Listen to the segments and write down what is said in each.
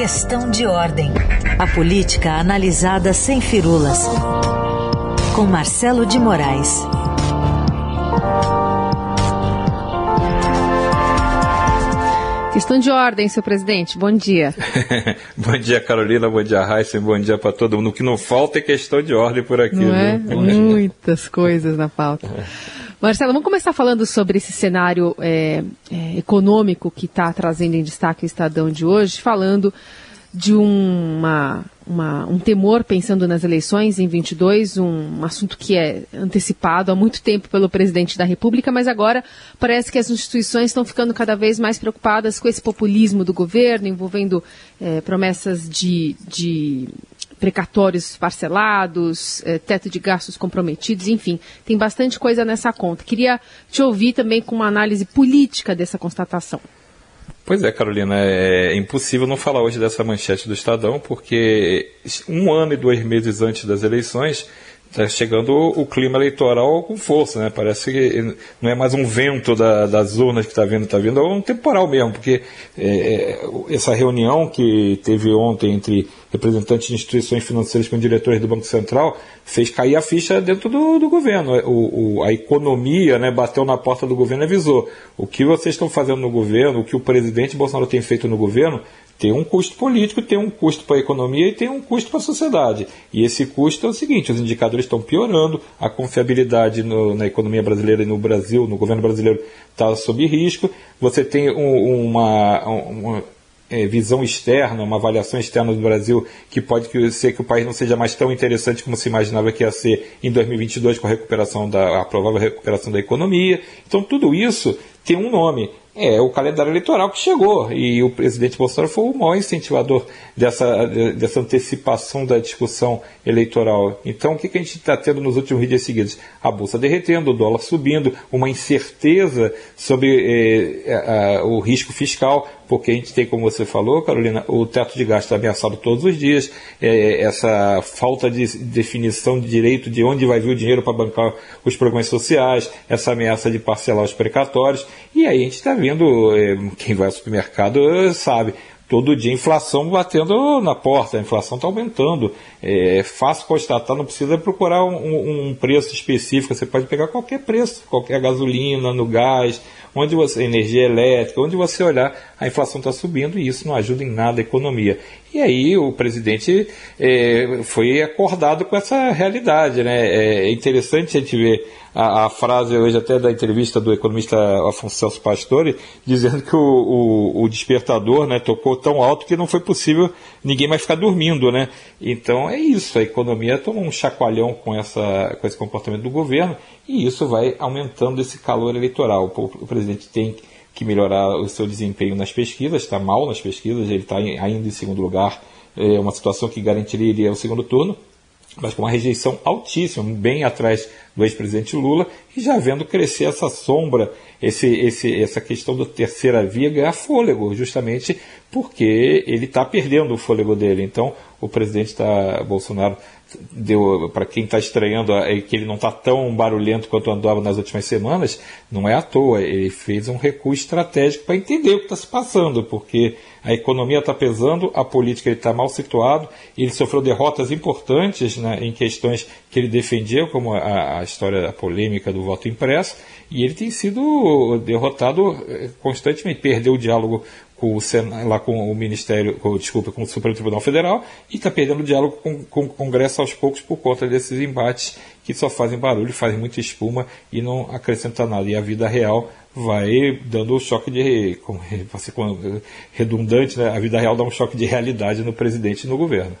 Questão de ordem. A política analisada sem firulas. Com Marcelo de Moraes. Questão de ordem, seu presidente. Bom dia. bom dia, Carolina. Bom dia, Raíssa. Bom dia para todo mundo. O que não falta é questão de ordem por aqui. Não é? Muitas coisas na pauta. Marcelo, vamos começar falando sobre esse cenário é, é, econômico que está trazendo em destaque o Estadão de hoje, falando de uma, uma, um temor pensando nas eleições em 22, um assunto que é antecipado há muito tempo pelo presidente da República, mas agora parece que as instituições estão ficando cada vez mais preocupadas com esse populismo do governo, envolvendo é, promessas de, de precatórios parcelados, eh, teto de gastos comprometidos, enfim, tem bastante coisa nessa conta. Queria te ouvir também com uma análise política dessa constatação. Pois é, Carolina, é impossível não falar hoje dessa manchete do Estadão, porque um ano e dois meses antes das eleições, está chegando o clima eleitoral com força, né? Parece que não é mais um vento da, das urnas que está vindo, está vindo, é um temporal mesmo, porque é, é, essa reunião que teve ontem entre representantes de instituições financeiras com diretores do Banco Central fez cair a ficha dentro do, do governo. O, o, a economia né, bateu na porta do governo e avisou: o que vocês estão fazendo no governo, o que o presidente Bolsonaro tem feito no governo, tem um custo político, tem um custo para a economia e tem um custo para a sociedade. E esse custo é o seguinte: os indicadores estão piorando, a confiabilidade no, na economia brasileira e no Brasil, no governo brasileiro, está sob risco. Você tem um, uma, uma é, visão externa, uma avaliação externa do Brasil que pode ser que o país não seja mais tão interessante como se imaginava que ia ser em 2022 com a recuperação da a provável recuperação da economia. Então tudo isso tem um nome, é o calendário eleitoral que chegou e o presidente Bolsonaro foi o maior incentivador dessa, dessa antecipação da discussão eleitoral. Então, o que, que a gente está tendo nos últimos dias seguidos? A bolsa derretendo, o dólar subindo, uma incerteza sobre eh, o risco fiscal, porque a gente tem, como você falou, Carolina, o teto de gasto ameaçado todos os dias, eh, essa falta de definição de direito de onde vai vir o dinheiro para bancar os programas sociais, essa ameaça de parcelar os precatórios, e aí a gente está vendo, eh, quem vai ao supermercado sabe, todo dia inflação batendo na porta, a inflação está aumentando. É fácil constatar, não precisa procurar um, um, preço específico, você pode pegar qualquer preço, qualquer gasolina, no gás, onde você, energia elétrica, onde você olhar, a inflação está subindo e isso não ajuda em nada a economia. E aí o presidente é, foi acordado com essa realidade. Né? É interessante a gente ver a, a, frase hoje até da entrevista do economista Afonso Celso Pastore, dizendo que o, o, o, despertador né, tocou tão alto que não foi possível ninguém mais ficar dormindo. Né? Então é isso, a economia tomou um chacoalhão com, essa, com esse comportamento do governo e isso vai aumentando esse calor eleitoral. O, presidente tem que melhorar o seu desempenho nas pesquisas, está mal nas pesquisas, ele está ainda em segundo lugar, é uma situação que garantiria o segundo turno mas com uma rejeição altíssima, bem atrás do ex-presidente Lula, e já vendo crescer essa sombra, esse, esse, essa questão da terceira via ganhar fôlego, justamente porque ele está perdendo o fôlego dele. Então, o presidente tá, Bolsonaro deu para quem está estranhando é que ele não está tão barulhento quanto andava nas últimas semanas, não é à toa. Ele fez um recuo estratégico para entender o que está se passando, porque a economia está pesando, a política está mal situado, ele sofreu derrotas importantes né, em questões que ele defendia, como a, a história a polêmica do voto impresso, e ele tem sido derrotado eh, constantemente, perdeu o diálogo com o, lá com o Ministério, com, desculpa, com o Supremo Tribunal Federal e está perdendo o diálogo com, com, o Congresso aos poucos por conta desses embates que só fazem barulho, fazem muita espuma e não acrescentam nada. E a vida real vai dando um choque de. Como, ser redundante, né? a vida real dá um choque de realidade no presidente e no governo.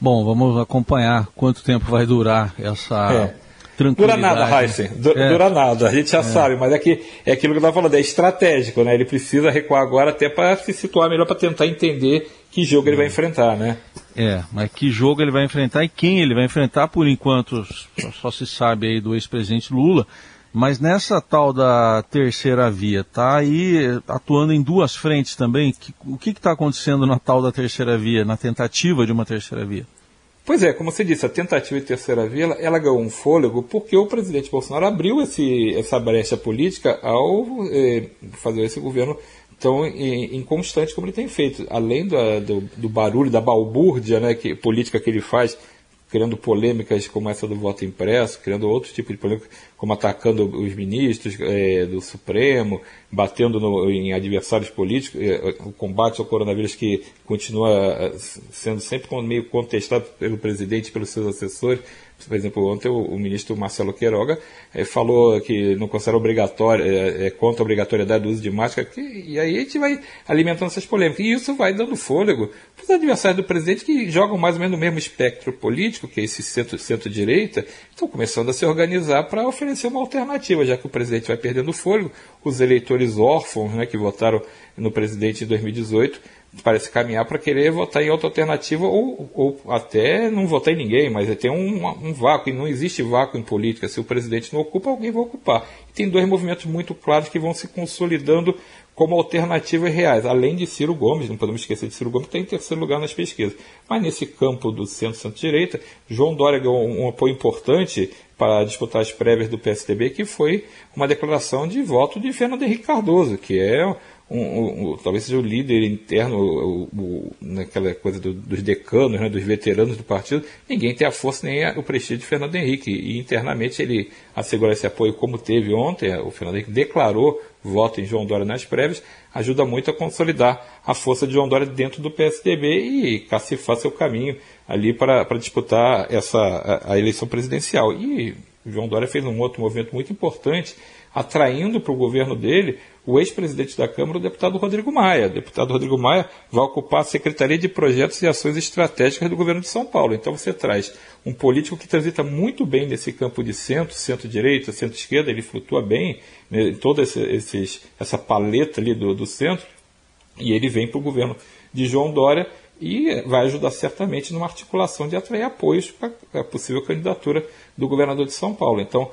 Bom, vamos acompanhar quanto tempo vai durar essa. É Dura nada, Heisen. Du é. Dura nada, a gente já é. sabe, mas é, que, é aquilo que eu estava falando, é estratégico, né? Ele precisa recuar agora até para se situar melhor para tentar entender que jogo ele vai enfrentar, né? É, mas que jogo ele vai enfrentar e quem ele vai enfrentar, por enquanto só, só se sabe aí do ex-presidente Lula, mas nessa tal da terceira via, tá aí atuando em duas frentes também, que, o que está acontecendo na tal da terceira via, na tentativa de uma terceira via? Pois é, como você disse, a tentativa de terceira via, ela, ganhou um fôlego porque o presidente Bolsonaro abriu esse, essa brecha política ao eh, fazer esse governo tão inconstante como ele tem feito. Além do, do, do barulho, da balbúrdia né, que, política que ele faz, criando polêmicas como essa do voto impresso, criando outros tipos de polêmicas, como atacando os ministros é, do Supremo, batendo no, em adversários políticos, é, o combate ao coronavírus que continua é, sendo sempre meio contestado pelo presidente e pelos seus assessores. Por exemplo, ontem o, o ministro Marcelo Queiroga é, falou que não considera obrigatório, é, é, contra a obrigatoriedade do uso de máscara, que, e aí a gente vai alimentando essas polêmicas. E isso vai dando fôlego para os adversários do presidente que jogam mais ou menos no mesmo espectro político, que é esse centro-direita, centro estão começando a se organizar para oferecer uma alternativa, já que o presidente vai perdendo fôlego, os eleitores órfãos né, que votaram no presidente em 2018 parece caminhar para querer votar em outra alternativa ou, ou até não votar em ninguém, mas é um, um vácuo, e não existe vácuo em política. Se o presidente não ocupa, alguém vai ocupar. E tem dois movimentos muito claros que vão se consolidando como alternativas reais, além de Ciro Gomes, não podemos esquecer de Ciro Gomes, que está em terceiro lugar nas pesquisas. Mas nesse campo do centro-centro-direita, João Dória ganhou um, um apoio importante para disputar as prévias do PSDB, que foi uma declaração de voto de Fernando Henrique Cardoso, que é um, um, um, talvez seja o líder interno, o, o, naquela coisa do, dos decanos, né, dos veteranos do partido, ninguém tem a força nem a, o prestígio de Fernando Henrique. E internamente ele assegura esse apoio, como teve ontem, o Fernando Henrique declarou voto em João Dória nas prévias, ajuda muito a consolidar a força de João Dória dentro do PSDB e cacifar seu caminho ali para, para disputar essa, a, a eleição presidencial. E João Dória fez um outro movimento muito importante, atraindo para o governo dele o ex-presidente da Câmara, o deputado Rodrigo Maia. O deputado Rodrigo Maia vai ocupar a Secretaria de Projetos e Ações Estratégicas do governo de São Paulo. Então você traz um político que transita muito bem nesse campo de centro, centro-direita, centro-esquerda, ele flutua bem né, em toda esse, esses, essa paleta ali do, do centro, e ele vem para o governo de João Dória e vai ajudar certamente numa articulação de atrair apoios para a possível candidatura do governador de São Paulo. Então,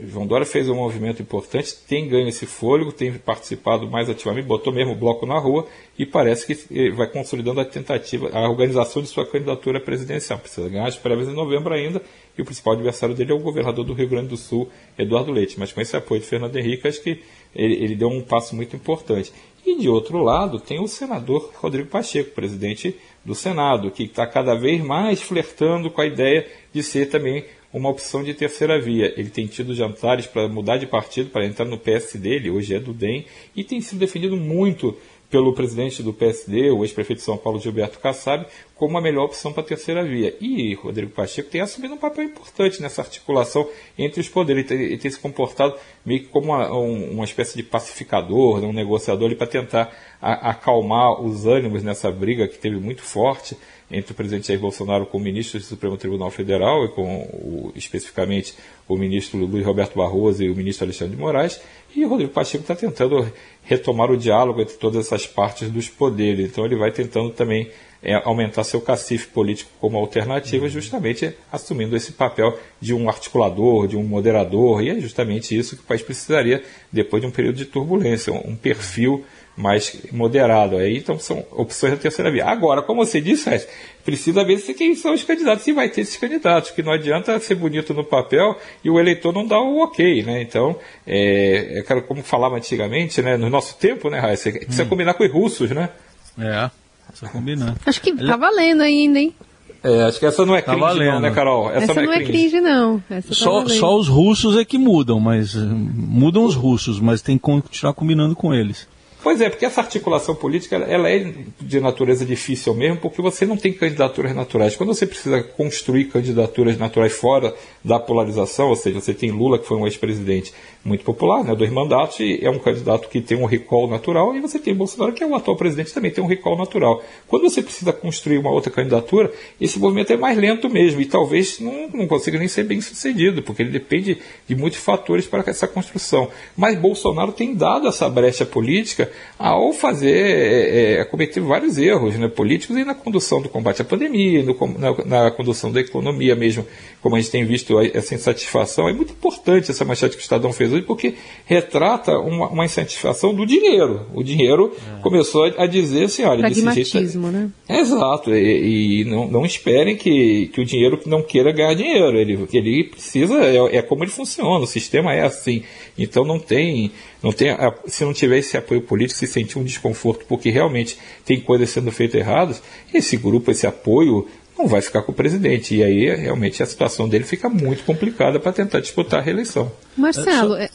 João Dória fez um movimento importante, tem ganho esse fôlego, tem participado mais ativamente, botou mesmo o bloco na rua e parece que vai consolidando a tentativa, a organização de sua candidatura presidencial. Precisa ganhar as prévias em novembro ainda e o principal adversário dele é o governador do Rio Grande do Sul, Eduardo Leite. Mas com esse apoio de Fernando Henrique, acho que ele, ele deu um passo muito importante. E de outro lado, tem o senador Rodrigo Pacheco, presidente do Senado, que está cada vez mais flertando com a ideia de ser também uma opção de terceira via. Ele tem tido jantares para mudar de partido, para entrar no PSD, ele hoje é do DEM, e tem sido defendido muito pelo presidente do PSD, o ex-prefeito de São Paulo, Gilberto Kassab, como a melhor opção para a terceira via. E Rodrigo Pacheco tem assumido um papel importante nessa articulação entre os poderes. Ele tem, se comportado meio que como uma, uma espécie de pacificador, né, um negociador para tentar a, acalmar os ânimos nessa briga que teve muito forte entre o presidente Jair Bolsonaro com o ministro do Supremo Tribunal Federal e com o, especificamente o ministro Luiz Roberto Barroso e o ministro Alexandre de Moraes, e o Rodrigo Pacheco está tentando retomar o diálogo entre todas essas partes dos poderes. Então ele vai tentando também é, aumentar seu cacife político como alternativa, uhum. justamente assumindo esse papel de um articulador, de um moderador, e é justamente isso que o país precisaria depois de um período de turbulência, um perfil mais moderado. Aí, então, são opções da terceira via. Agora, como você disse, precisa ver se quem são os candidatos, se vai ter esses candidatos, que não adianta ser bonito no papel e o eleitor não dá o ok, né? Então, é, é como falava antigamente, né? No nosso tempo, né, Raíssa? Precisa hum. combinar com os russos, né? É, precisa combinar. Acho que tá valendo ainda, hein? É, acho que essa não é tá cringe valendo. não, né, Carol? Essa, essa não, é, não é cringe, não. Essa tá só, só os russos é que mudam, mas mudam os russos, mas tem que continuar combinando com eles. Pois é, porque essa articulação política ela é de natureza difícil mesmo, porque você não tem candidaturas naturais. Quando você precisa construir candidaturas naturais fora da polarização, ou seja, você tem Lula, que foi um ex-presidente muito popular, né, dois mandatos, e é um candidato que tem um recall natural, e você tem Bolsonaro, que é o atual presidente, também tem um recall natural. Quando você precisa construir uma outra candidatura, esse movimento é mais lento mesmo, e talvez não, não consiga nem ser bem sucedido, porque ele depende de muitos fatores para essa construção. Mas Bolsonaro tem dado essa brecha política ao fazer, é, é, cometer vários erros né, políticos e na condução do combate à pandemia, no, na, na, condução da economia mesmo, como a gente tem visto essa insatisfação. É muito importante essa manchete que o Estadão fez hoje, porque retrata uma, uma insatisfação do dinheiro. O dinheiro é. começou a dizer assim, olha, desse jeito... né? exato, e, e, não, não esperem que, que o dinheiro não queira ganhar dinheiro. Ele, ele precisa, é, é como ele funciona, o sistema é assim. Então não tem não tem a, se não tiver esse apoio político, se sentir um desconforto porque realmente tem coisas sendo feitas erradas, esse grupo, esse apoio não vai ficar com o presidente. E aí, realmente, a situação dele fica muito complicada para tentar disputar a reeleição. Marcelo, é...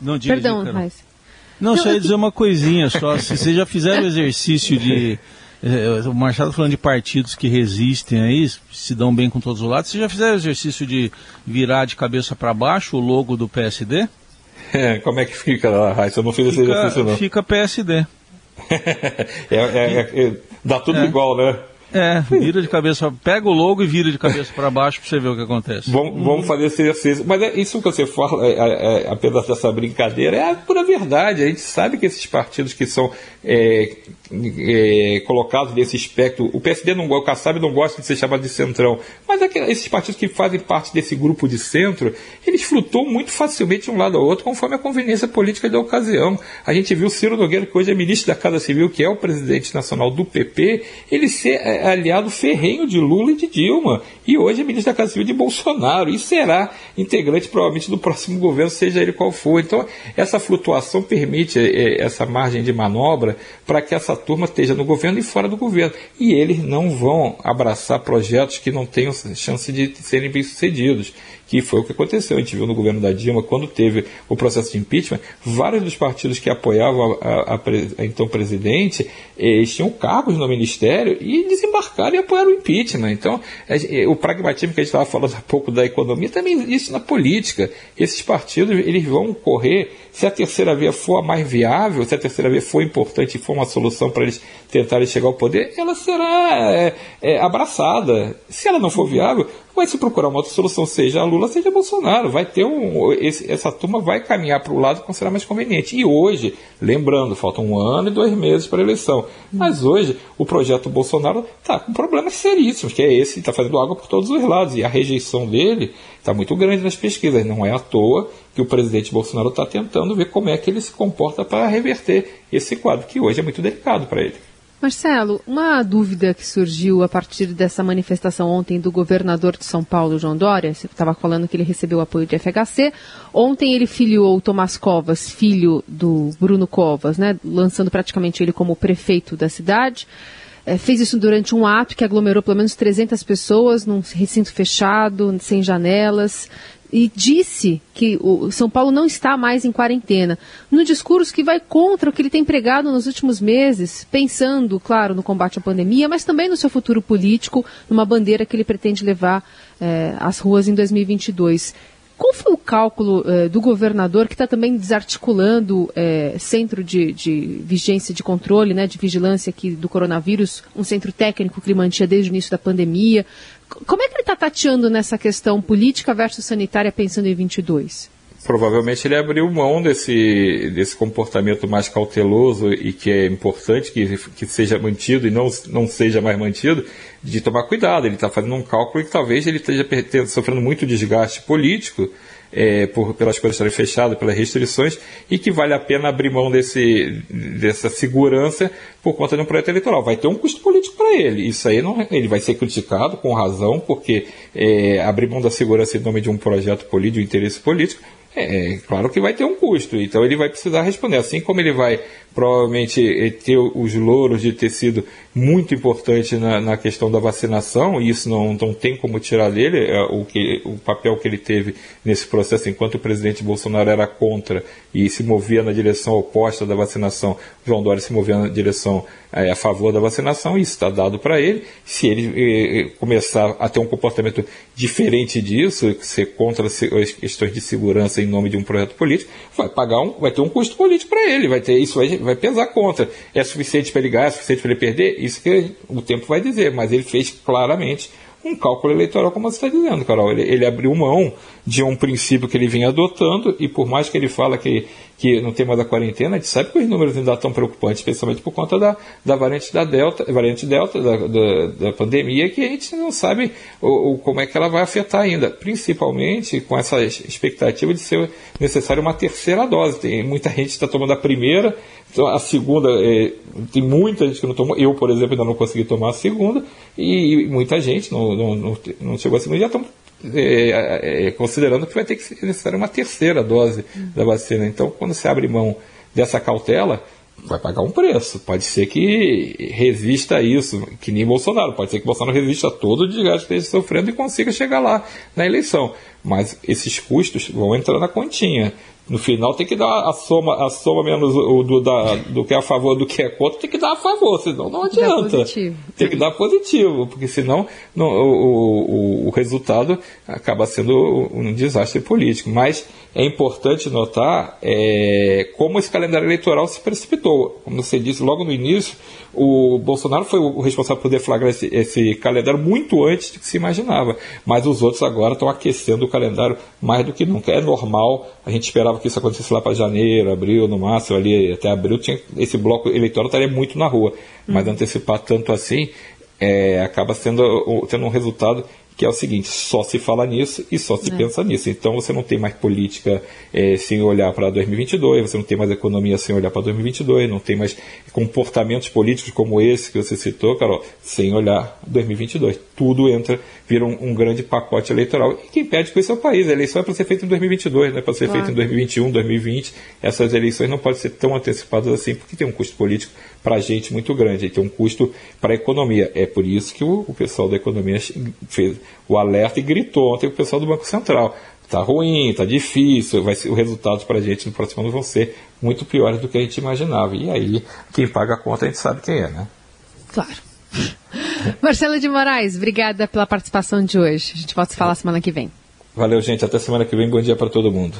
não, diga, perdão, diga, Não, só ia dizer uma coisinha só. Se vocês já fizeram o exercício de. Eh, o Marcelo tá falando de partidos que resistem aí, se dão bem com todos os lados. Vocês já fizeram o exercício de virar de cabeça para baixo o logo do PSD? É, como é que fica lá, Raíssa? Eu não fiz fica, esse exercício, não. Fica PSD. é, é, é, dá tudo é. igual, né? É, vira de cabeça, pega o logo e vira de cabeça para baixo para você ver o que acontece. Vamos, vamos fazer esse exercício. Mas é isso que você fala, é, é, é, apenas dessa brincadeira, é a pura verdade. A gente sabe que esses partidos que são é, é, colocados nesse espectro, o PSD não o Kassab não gosta de ser chamado de centrão, mas esses partidos que fazem parte desse grupo de centro, eles flutuam muito facilmente de um lado ao outro, conforme a conveniência política da ocasião. A gente viu Ciro Nogueira, que hoje é ministro da Casa Civil, que é o presidente nacional do PP, ele ser é, aliado ferrenho de Lula e de Dilma, e hoje é ministro da Casa Civil de Bolsonaro, e será integrante provavelmente do próximo governo, seja ele qual for. Então, essa flutuação permite é, essa margem de manobra para que essa turma esteja no governo e fora do governo. E eles não vão abraçar projetos que não tenham chance de serem bem-sucedidos que foi o que aconteceu. A gente viu no governo da Dilma, quando teve o processo de impeachment, vários dos partidos que apoiavam a, a, a, a então presidente, eles tinham cargos no ministério e desembarcaram e apoiaram o impeachment. Então, é, o pragmatismo que a gente estava falando há pouco da economia também existe na política. Esses partidos eles vão correr, se a terceira via for a mais viável, se a terceira via for importante e for uma solução para eles tentarem chegar ao poder, ela será é, é, abraçada. Se ela não for viável, vai se procurar uma outra solução, seja Lula, seja Bolsonaro. Vai ter um. Esse, essa turma vai caminhar para o lado que será mais conveniente. E hoje, lembrando, faltam um ano e dois meses para a eleição. Mas hoje, o projeto Bolsonaro está com problemas seríssimos, que é esse, está fazendo água por todos os lados. E a rejeição dele está muito grande nas pesquisas. Não é à toa que o presidente Bolsonaro está tentando ver como é que ele se comporta para reverter esse quadro, que hoje é muito delicado para ele. Marcelo, uma dúvida que surgiu a partir dessa manifestação ontem do governador de São Paulo, João Dória, você estava falando que ele recebeu apoio de FHC. Ontem ele filiou o Tomás Covas, filho do Bruno Covas, né, lançando praticamente ele como prefeito da cidade. É, fez isso durante um ato que aglomerou pelo menos 300 pessoas num recinto fechado, sem janelas e disse que o São Paulo não está mais em quarentena, no discurso que vai contra o que ele tem pregado nos últimos meses, pensando, claro, no combate à pandemia, mas também no seu futuro político, numa bandeira que ele pretende levar eh, às ruas em 2022. Qual foi o cálculo eh, do governador que está também desarticulando eh, centro de, de, vigência, de controle, né, de vigilância aqui do coronavírus, um centro técnico que ele mantinha desde o início da pandemia? Como é que ele está tateando nessa questão política versus sanitária pensando em 22? Provavelmente ele abriu mão desse, desse comportamento mais cauteloso e que é importante que, que seja mantido e não, não seja mais mantido, de tomar cuidado. Ele está fazendo um cálculo que talvez ele esteja sofrendo muito desgaste político é, por, pelas coisas estarem fechadas, pelas restrições, e que vale a pena abrir mão desse, dessa segurança por conta de um projeto eleitoral. Vai ter um custo político para ele. Isso aí não, ele vai ser criticado com razão, porque é, abrir mão da segurança em nome de um projeto político, de um interesse político, é, claro que vai ter um custo, então ele vai precisar responder. Assim como ele vai provavelmente eh, ter os louros de ter sido muito importante na, na questão da vacinação, e isso não, não tem como tirar dele é, o, que, o papel que ele teve nesse processo, enquanto o presidente Bolsonaro era contra e se movia na direção oposta da vacinação, João Dória se movia na direção é, a favor da vacinação, isso está dado para ele. Se ele é, começar a ter um comportamento diferente disso, ser contra as questões de segurança em nome de um projeto político, vai pagar um, vai ter um custo político para ele, vai ter isso vai, vai pesar contra. É suficiente para ele ganhar, é suficiente para ele perder? Isso que o tempo vai dizer, mas ele fez claramente um cálculo eleitoral, como você está dizendo, Carol. Ele, ele, abriu mão de um princípio que ele vinha adotando, e por mais que ele fala que, que no tema da quarentena, a gente sabe que os números ainda estão preocupantes, especialmente por conta da, da variante da Delta, variante Delta da, da, da pandemia, que a gente não sabe o, o, como é que ela vai afetar ainda, principalmente com essa expectativa de ser necessário uma terceira dose. Tem muita gente está tomando a primeira, então, a segunda, é, tem muita gente que não tomou. Eu, por exemplo, ainda não consegui tomar a segunda. E, e muita gente não, não, não, não, chegou a segunda já estão é, é, considerando que vai ter que ser necessária uma terceira dose da vacina. Então, quando você abre mão dessa cautela, vai pagar um preço. Pode ser que resista a isso, que nem Bolsonaro. Pode ser que Bolsonaro resista a todo o desgaste que esteja sofrendo e consiga chegar lá na eleição. Mas esses custos vão entrar na continha. No final tem que dar a soma, a soma menos o do, da, do que é a favor do que é contra, tem que dar a favor, senão não adianta. Tem que dar positivo, porque senão não, o, o, o resultado acaba sendo um desastre político. Mas é importante notar é, como esse calendário eleitoral se precipitou. Como você disse logo no início, o Bolsonaro foi o responsável por deflagrar esse, esse calendário muito antes do que se imaginava. Mas os outros agora estão aquecendo calendário mais do que nunca. É normal, a gente esperava que isso acontecesse lá para janeiro, abril, no máximo, ali até abril, tinha, esse bloco eleitoral estaria muito na rua. Mas uhum. antecipar tanto assim é, acaba sendo, tendo um resultado que é o seguinte: só se fala nisso e só se é. pensa nisso. Então você não tem mais política é, sem olhar para 2022, você não tem mais economia sem olhar para 2022, não tem mais comportamentos políticos como esse que você citou, Carol, sem olhar 2022. Tudo entra, vira um, um grande pacote eleitoral. E quem pede com isso é o país. A eleição é para ser feita em 2022, não é para ser claro. feita em 2021, 2020. Essas eleições não podem ser tão antecipadas assim, porque tem um custo político para a gente muito grande, tem um custo para a economia. É por isso que o, o pessoal da economia fez o alerta e gritou ontem o pessoal do Banco Central. Está ruim, está difícil, vai ser, os resultados para a gente no próximo ano vão ser muito piores do que a gente imaginava. E aí, quem paga a conta a gente sabe quem é, né? Claro. Marcelo de Moraes, obrigada pela participação de hoje. A gente volta a falar semana que vem. Valeu, gente. Até semana que vem. Bom dia para todo mundo.